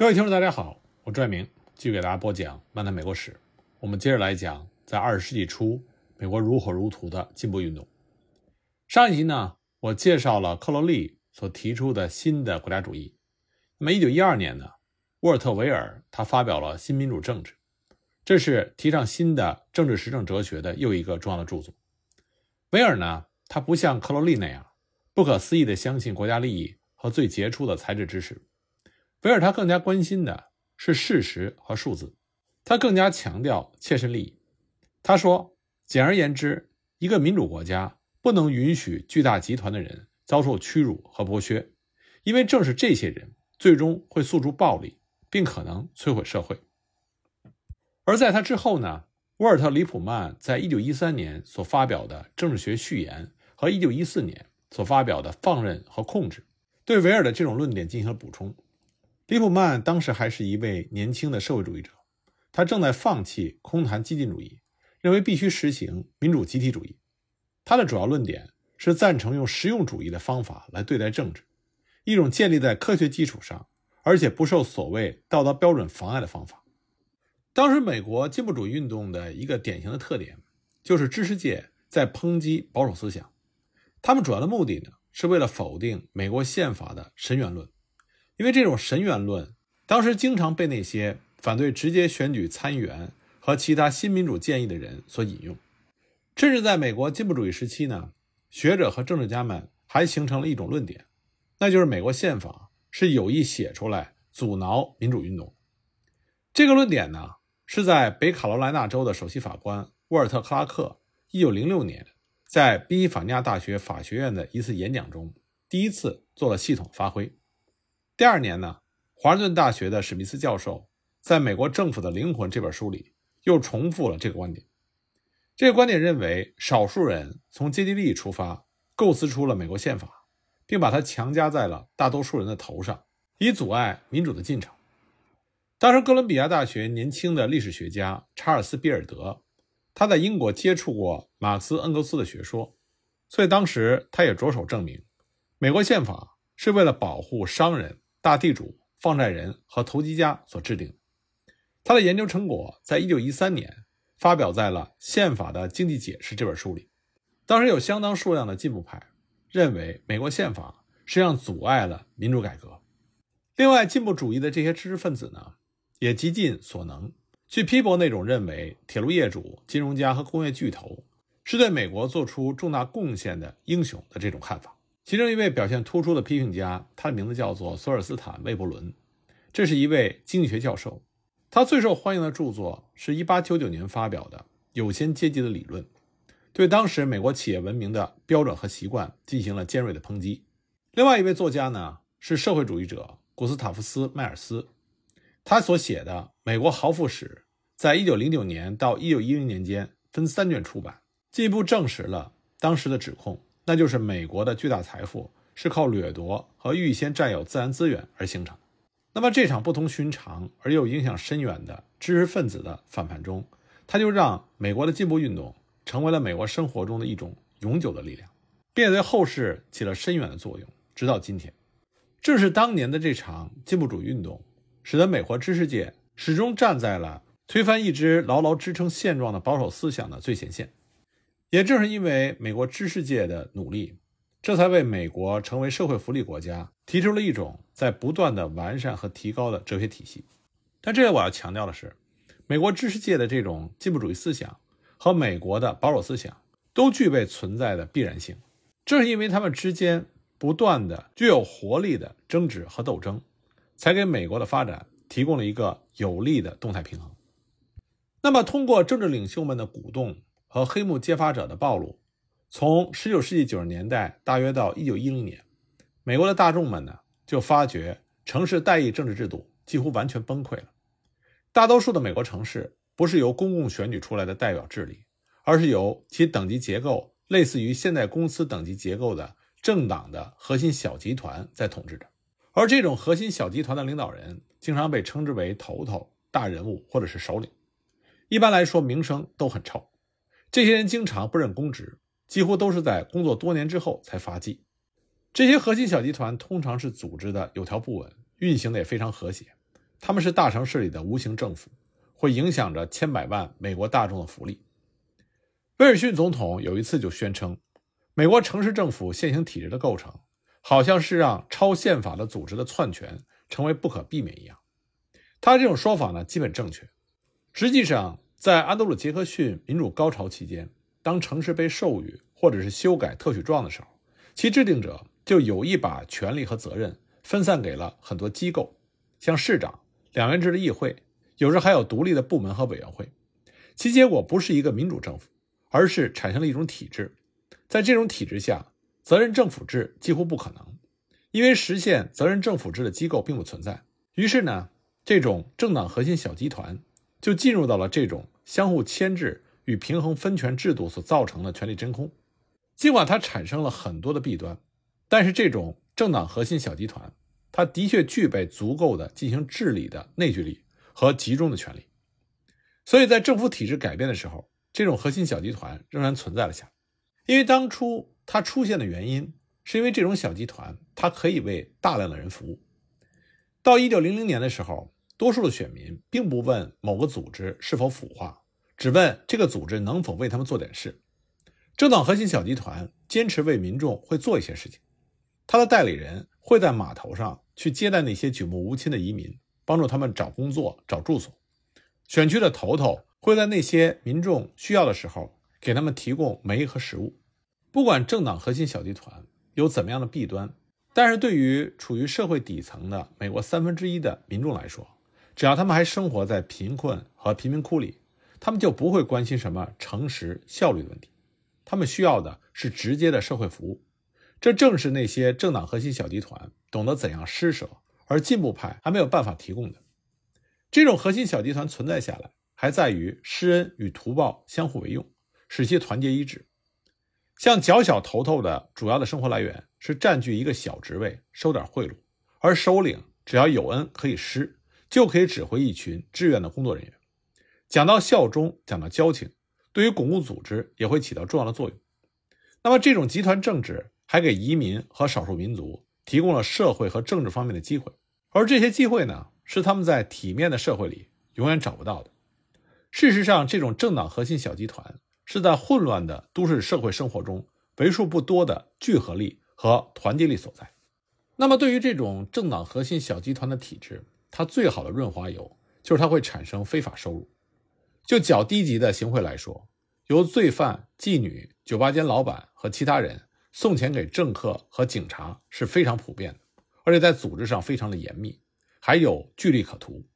各位听众，大家好，我拽明继续给大家播讲《漫谈美国史》。我们接着来讲，在二十世纪初，美国如火如荼的进步运动。上一集呢，我介绍了克罗利所提出的新的国家主义。那么，一九一二年呢，沃尔特·维尔他发表了《新民主政治》，这是提倡新的政治实证哲学的又一个重要的著作。维尔呢，他不像克罗利那样不可思议地相信国家利益和最杰出的才智知识。维尔他更加关心的是事实和数字，他更加强调切身利益。他说：“简而言之，一个民主国家不能允许巨大集团的人遭受屈辱和剥削，因为正是这些人最终会诉诸暴力，并可能摧毁社会。”而在他之后呢，沃尔特·里普曼在一九一三年所发表的《政治学序言》和一九一四年所发表的《放任和控制》，对维尔的这种论点进行了补充。利普曼当时还是一位年轻的社会主义者，他正在放弃空谈激进主义，认为必须实行民主集体主义。他的主要论点是赞成用实用主义的方法来对待政治，一种建立在科学基础上，而且不受所谓道德标准妨碍的方法。当时美国进步主义运动的一个典型的特点，就是知识界在抨击保守思想，他们主要的目的呢，是为了否定美国宪法的神元论。因为这种神元论，当时经常被那些反对直接选举参议员和其他新民主建议的人所引用。甚至在美国进步主义时期呢，学者和政治家们还形成了一种论点，那就是美国宪法是有意写出来阻挠民主运动。这个论点呢，是在北卡罗来纳州的首席法官沃尔特·克拉克1906年在宾夕法尼亚大学法学院的一次演讲中第一次做了系统发挥。第二年呢，华盛顿大学的史密斯教授在《美国政府的灵魂》这本书里又重复了这个观点。这个观点认为，少数人从阶级利益出发，构思出了美国宪法，并把它强加在了大多数人的头上，以阻碍民主的进程。当时，哥伦比亚大学年轻的历史学家查尔斯·比尔德，他在英国接触过马克思、恩格斯的学说，所以当时他也着手证明，美国宪法是为了保护商人。大地主、放债人和投机家所制定。他的研究成果在一九一三年发表在了《宪法的经济解释》这本书里。当时有相当数量的进步派认为，美国宪法实际上阻碍了民主改革。另外，进步主义的这些知识分子呢，也极尽所能去批驳那种认为铁路业主、金融家和工业巨头是对美国做出重大贡献的英雄的这种看法。其中一位表现突出的批评家，他的名字叫做索尔斯坦·魏伯伦，这是一位经济学教授。他最受欢迎的著作是一八九九年发表的《有钱阶级的理论》，对当时美国企业文明的标准和习惯进行了尖锐的抨击。另外一位作家呢，是社会主义者古斯塔夫斯·迈尔斯，他所写的《美国豪富史》在一九零九年到一九一零年间分三卷出版，进一步证实了当时的指控。那就是美国的巨大财富是靠掠夺和预先占有自然资源而形成。那么这场不同寻常而又影响深远的知识分子的反叛中，他就让美国的进步运动成为了美国生活中的一种永久的力量，并对后世起了深远的作用，直到今天。正是当年的这场进步主义运动，使得美国知识界始终站在了推翻一直牢牢支撑现状的保守思想的最前线。也正是因为美国知识界的努力，这才为美国成为社会福利国家提出了一种在不断的完善和提高的哲学体系。但这里我要强调的是，美国知识界的这种进步主义思想和美国的保守思想都具备存在的必然性。正是因为他们之间不断的具有活力的争执和斗争，才给美国的发展提供了一个有利的动态平衡。那么，通过政治领袖们的鼓动。和黑幕揭发者的暴露，从19世纪90年代大约到1910年，美国的大众们呢就发觉城市代议政治制度几乎完全崩溃了。大多数的美国城市不是由公共选举出来的代表治理，而是由其等级结构类似于现代公司等级结构的政党的核心小集团在统治着。而这种核心小集团的领导人经常被称之为头头、大人物或者是首领，一般来说名声都很臭。这些人经常不任公职，几乎都是在工作多年之后才发迹。这些核心小集团通常是组织的有条不紊，运行的也非常和谐，他们是大城市里的无形政府，会影响着千百万美国大众的福利。威尔逊总统有一次就宣称，美国城市政府现行体制的构成，好像是让超宪法的组织的篡权成为不可避免一样。他这种说法呢，基本正确。实际上，在安德鲁·杰克逊民主高潮期间，当城市被授予或者是修改特许状的时候，其制定者就有意把权力和责任分散给了很多机构。像市长、两元制的议会，有时还有独立的部门和委员会，其结果不是一个民主政府，而是产生了一种体制。在这种体制下，责任政府制几乎不可能，因为实现责任政府制的机构并不存在。于是呢，这种政党核心小集团就进入到了这种相互牵制与平衡分权制度所造成的权力真空。尽管它产生了很多的弊端，但是这种政党核心小集团。它的确具备足够的进行治理的内聚力和集中的权利，所以在政府体制改变的时候，这种核心小集团仍然存在了下来。因为当初它出现的原因，是因为这种小集团它可以为大量的人服务。到一九零零年的时候，多数的选民并不问某个组织是否腐化，只问这个组织能否为他们做点事。政党核心小集团坚持为民众会做一些事情，他的代理人。会在码头上去接待那些举目无亲的移民，帮助他们找工作、找住所。选区的头头会在那些民众需要的时候给他们提供煤和食物。不管政党核心小集团有怎么样的弊端，但是对于处于社会底层的美国三分之一的民众来说，只要他们还生活在贫困和贫民窟里，他们就不会关心什么诚实、效率的问题。他们需要的是直接的社会服务。这正是那些政党核心小集团懂得怎样施舍，而进步派还没有办法提供的。这种核心小集团存在下来，还在于施恩与图报相互为用，使其团结一致。像较小头头的主要的生活来源是占据一个小职位，收点贿赂，而首领只要有恩可以施，就可以指挥一群志愿的工作人员。讲到效忠，讲到交情，对于巩固组织也会起到重要的作用。那么这种集团政治。还给移民和少数民族提供了社会和政治方面的机会，而这些机会呢，是他们在体面的社会里永远找不到的。事实上，这种政党核心小集团是在混乱的都市社会生活中为数不多的聚合力和团结力所在。那么，对于这种政党核心小集团的体制，它最好的润滑油就是它会产生非法收入。就较低级的行贿来说，由罪犯、妓女、酒吧间老板和其他人。送钱给政客和警察是非常普遍的，而且在组织上非常的严密，还有巨利可图。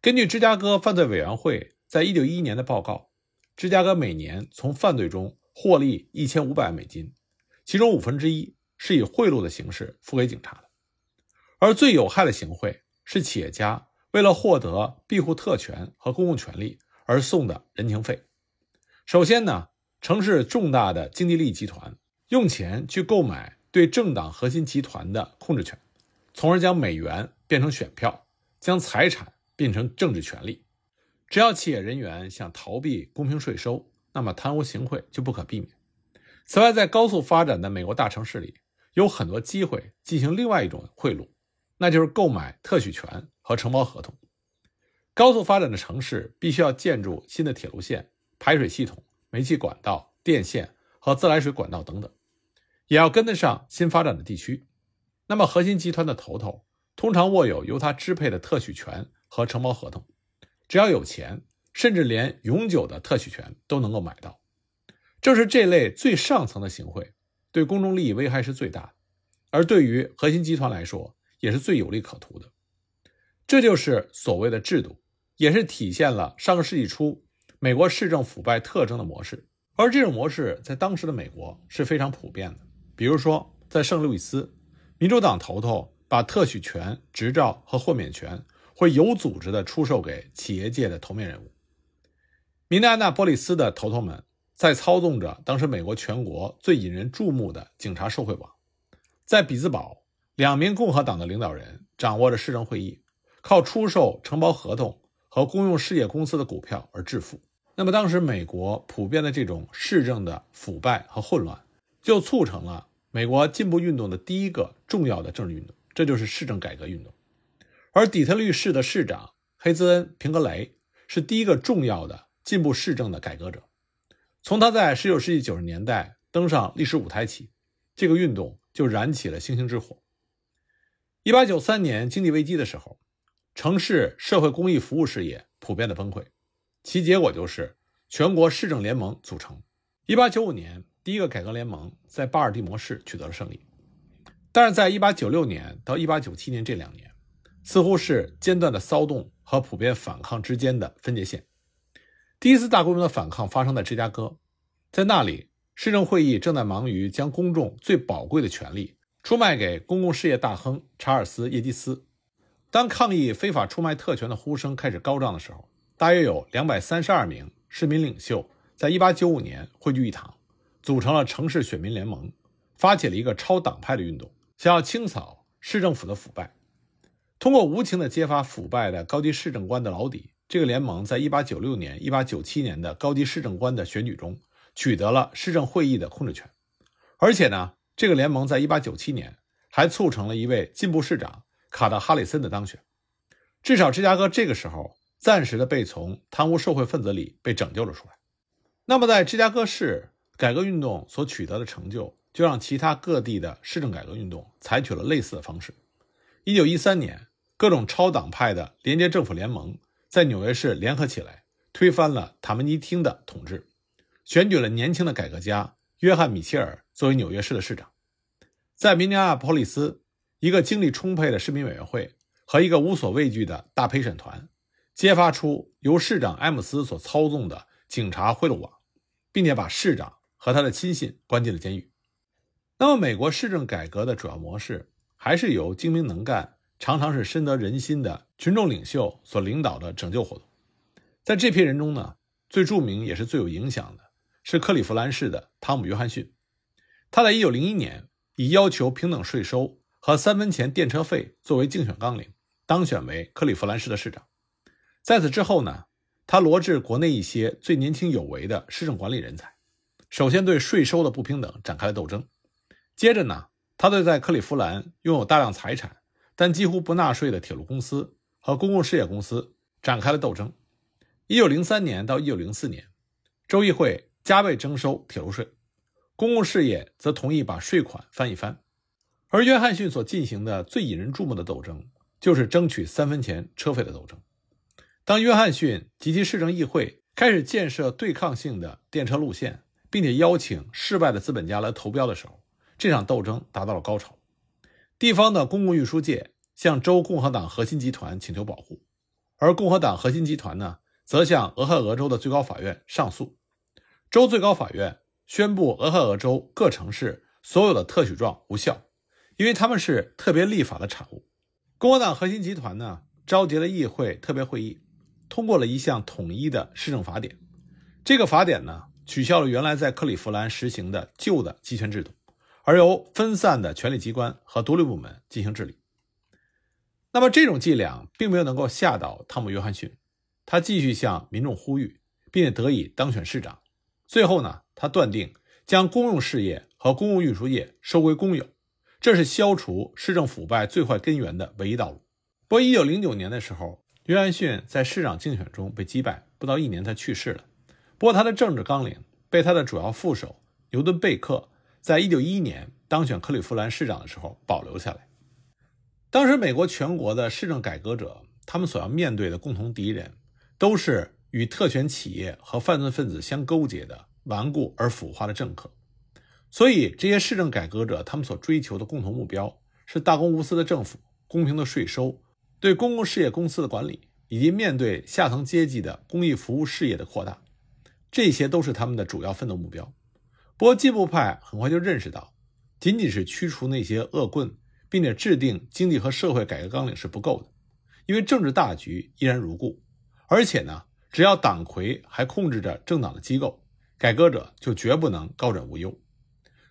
根据芝加哥犯罪委员会在一九一一年的报告，芝加哥每年从犯罪中获利一千五百万美金，其中五分之一是以贿赂的形式付给警察的。而最有害的行贿是企业家为了获得庇护特权和公共权利而送的人情费。首先呢，城市重大的经济利益集团。用钱去购买对政党核心集团的控制权，从而将美元变成选票，将财产变成政治权利。只要企业人员想逃避公平税收，那么贪污行贿就不可避免。此外，在高速发展的美国大城市里，有很多机会进行另外一种贿赂，那就是购买特许权和承包合同。高速发展的城市必须要建筑新的铁路线、排水系统、煤气管道、电线。和自来水管道等等，也要跟得上新发展的地区。那么，核心集团的头头通常握有由他支配的特许权和承包合同，只要有钱，甚至连永久的特许权都能够买到。正是这类最上层的行贿，对公众利益危害是最大的，而对于核心集团来说，也是最有利可图的。这就是所谓的制度，也是体现了上个世纪初美国市政腐败特征的模式。而这种模式在当时的美国是非常普遍的。比如说，在圣路易斯，民主党头头把特许权、执照和豁免权会有组织的出售给企业界的头面人物。明尼安纳波利斯的头头们在操纵着当时美国全国最引人注目的警察受贿网。在比兹堡，两名共和党的领导人掌握着市政会议，靠出售承包合同和公用事业公司的股票而致富。那么，当时美国普遍的这种市政的腐败和混乱，就促成了美国进步运动的第一个重要的政治运动，这就是市政改革运动。而底特律市的市长黑兹恩·平格雷是第一个重要的进步市政的改革者。从他在19世纪90年代登上历史舞台起，这个运动就燃起了星星之火。1893年经济危机的时候，城市社会公益服务事业普遍的崩溃，其结果就是全国市政联盟组成。1895年，第一个改革联盟在巴尔的摩市取得了胜利，但是在1896年到1897年这两年，似乎是间断的骚动和普遍反抗之间的分界线。第一次大规模的反抗发生在芝加哥，在那里，市政会议正在忙于将公众最宝贵的权利出卖给公共事业大亨查尔斯·耶基斯。当抗议非法出卖特权的呼声开始高涨的时候，大约有两百三十二名市民领袖在一八九五年汇聚一堂，组成了城市选民联盟，发起了一个超党派的运动，想要清扫市政府的腐败。通过无情地揭发腐败的高级市政官的老底，这个联盟在一八九六年、一八九七年的高级市政官的选举中取得了市政会议的控制权，而且呢，这个联盟在一八九七年还促成了一位进步市长。卡德哈里森的当选，至少芝加哥这个时候暂时的被从贪污受贿分子里被拯救了出来。那么，在芝加哥市改革运动所取得的成就，就让其他各地的市政改革运动采取了类似的方式。一九一三年，各种超党派的联接政府联盟在纽约市联合起来，推翻了塔门尼厅的统治，选举了年轻的改革家约翰米切尔作为纽约市的市长。在明尼阿波利斯。一个精力充沛的市民委员会和一个无所畏惧的大陪审团，揭发出由市长埃姆斯所操纵的警察贿赂网，并且把市长和他的亲信关进了监狱。那么，美国市政改革的主要模式还是由精明能干、常常是深得人心的群众领袖所领导的拯救活动。在这批人中呢，最著名也是最有影响的是克利夫兰市的汤姆·约翰逊。他在1901年以要求平等税收。和三分钱电车费作为竞选纲领，当选为克利夫兰市的市长。在此之后呢，他罗致国内一些最年轻有为的市政管理人才，首先对税收的不平等展开了斗争。接着呢，他对在克利夫兰拥有大量财产但几乎不纳税的铁路公司和公共事业公司展开了斗争。一九零三年到一九零四年，州议会加倍征收铁路税，公共事业则同意把税款翻一番。而约翰逊所进行的最引人注目的斗争，就是争取三分钱车费的斗争。当约翰逊及其市政议会开始建设对抗性的电车路线，并且邀请市外的资本家来投标的时候，这场斗争达到了高潮。地方的公共运输界向州共和党核心集团请求保护，而共和党核心集团呢，则向俄亥俄州的最高法院上诉。州最高法院宣布俄亥俄州各城市所有的特许状无效。因为他们是特别立法的产物，共和党核心集团呢召集了议会特别会议，通过了一项统一的市政法典。这个法典呢取消了原来在克利夫兰实行的旧的集权制度，而由分散的权力机关和独立部门进行治理。那么这种伎俩并没有能够吓倒汤姆·约翰逊，他继续向民众呼吁，并且得以当选市长。最后呢，他断定将公用事业和公共运输业收归公有。这是消除市政腐败最坏根源的唯一道路。不过，一九零九年的时候，约翰逊在市长竞选中被击败，不到一年他去世了。不过，他的政治纲领被他的主要副手牛顿·贝克在一九一一年当选克利夫兰市长的时候保留下来。当时，美国全国的市政改革者，他们所要面对的共同敌人，都是与特权企业和犯罪分子相勾结的顽固而腐化的政客。所以，这些市政改革者他们所追求的共同目标是大公无私的政府、公平的税收、对公共事业公司的管理，以及面对下层阶级的公益服务事业的扩大。这些都是他们的主要奋斗目标。不过，进步派很快就认识到，仅仅是驱除那些恶棍，并且制定经济和社会改革纲领是不够的，因为政治大局依然如故。而且呢，只要党魁还控制着政党的机构，改革者就绝不能高枕无忧。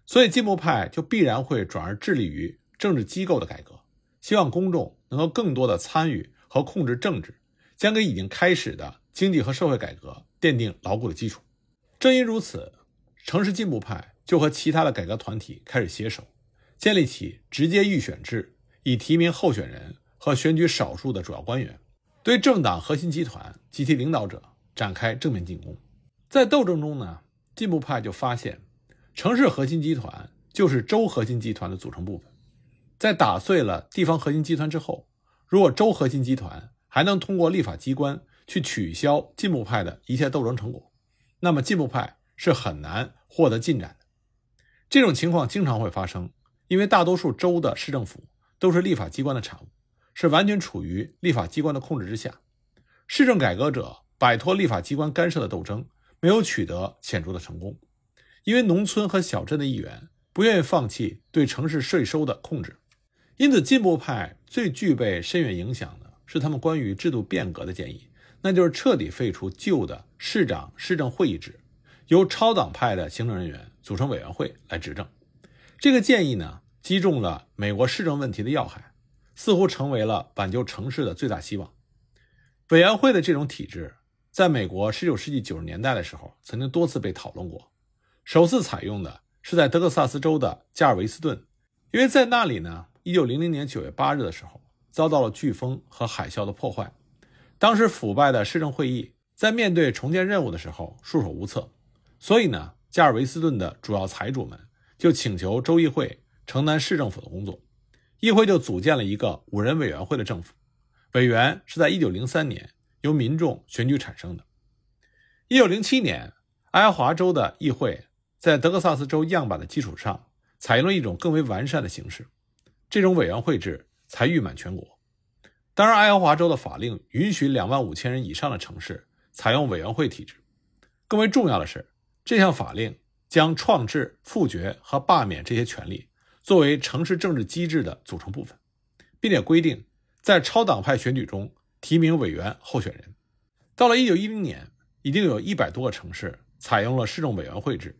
所以，进步派就必然会转而致力于政治机构的改革，希望公众能够更多的参与和控制政治，将给已经开始的经济和社会改革奠定牢固的基础。正因如此，城市进步派就和其他的改革团体开始携手，建立起直接预选制，以提名候选人和选举少数的主要官员，对政党核心集团及其领导者展开正面进攻。在斗争中呢，进步派就发现，城市核心集团就是州核心集团的组成部分。在打碎了地方核心集团之后，如果州核心集团还能通过立法机关去取消进步派的一切斗争成果，那么进步派是很难获得进展的。这种情况经常会发生，因为大多数州的市政府都是立法机关的产物，是完全处于立法机关的控制之下。市政改革者摆脱立法机关干涉的斗争，没有取得显著的成功，因为农村和小镇的议员不愿意放弃对城市税收的控制。因此，进步派最具备深远影响的是他们关于制度变革的建议，那就是彻底废除旧的市长市政会议制，由超党派的行政人员组成委员会来执政。这个建议呢，击中了美国市政问题的要害，似乎成为了挽救城市的最大希望。委员会的这种体制，在美国19世纪90年代的时候，曾经多次被讨论过。首次采用的是在德克萨斯州的加尔维斯顿，因为在那里呢。一九零零年九月八日的时候，遭到了飓风和海啸的破坏。当时腐败的市政会议在面对重建任务的时候束手无策，所以呢，加尔维斯顿的主要财主们就请求州议会承担市政府的工作。议会就组建了一个五人委员会的政府，委员是在一九零三年由民众选举产生的。一九零七年，爱荷华州的议会在德克萨斯州样板的基础上，采用了一种更为完善的形式。这种委员会制才誉满全国。当然，爱荷华州的法令允许两万五千人以上的城市采用委员会体制。更为重要的是，这项法令将创制、复决和罢免这些权利作为城市政治机制的组成部分，并且规定在超党派选举中提名委员候选人。到了1910年，已经有一百多个城市采用了市政委员会制。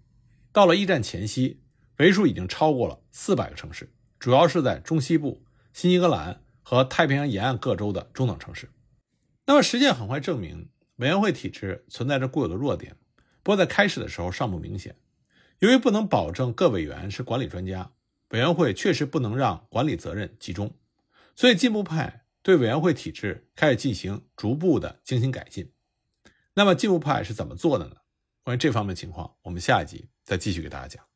到了一战前夕，为数已经超过了四百个城市。主要是在中西部、新英格兰和太平洋沿岸各州的中等城市。那么，实践很快证明，委员会体制存在着固有的弱点，不过在开始的时候尚不明显。由于不能保证各委员是管理专家，委员会确实不能让管理责任集中，所以进步派对委员会体制开始进行逐步的精心改进。那么，进步派是怎么做的呢？关于这方面情况，我们下一集再继续给大家讲。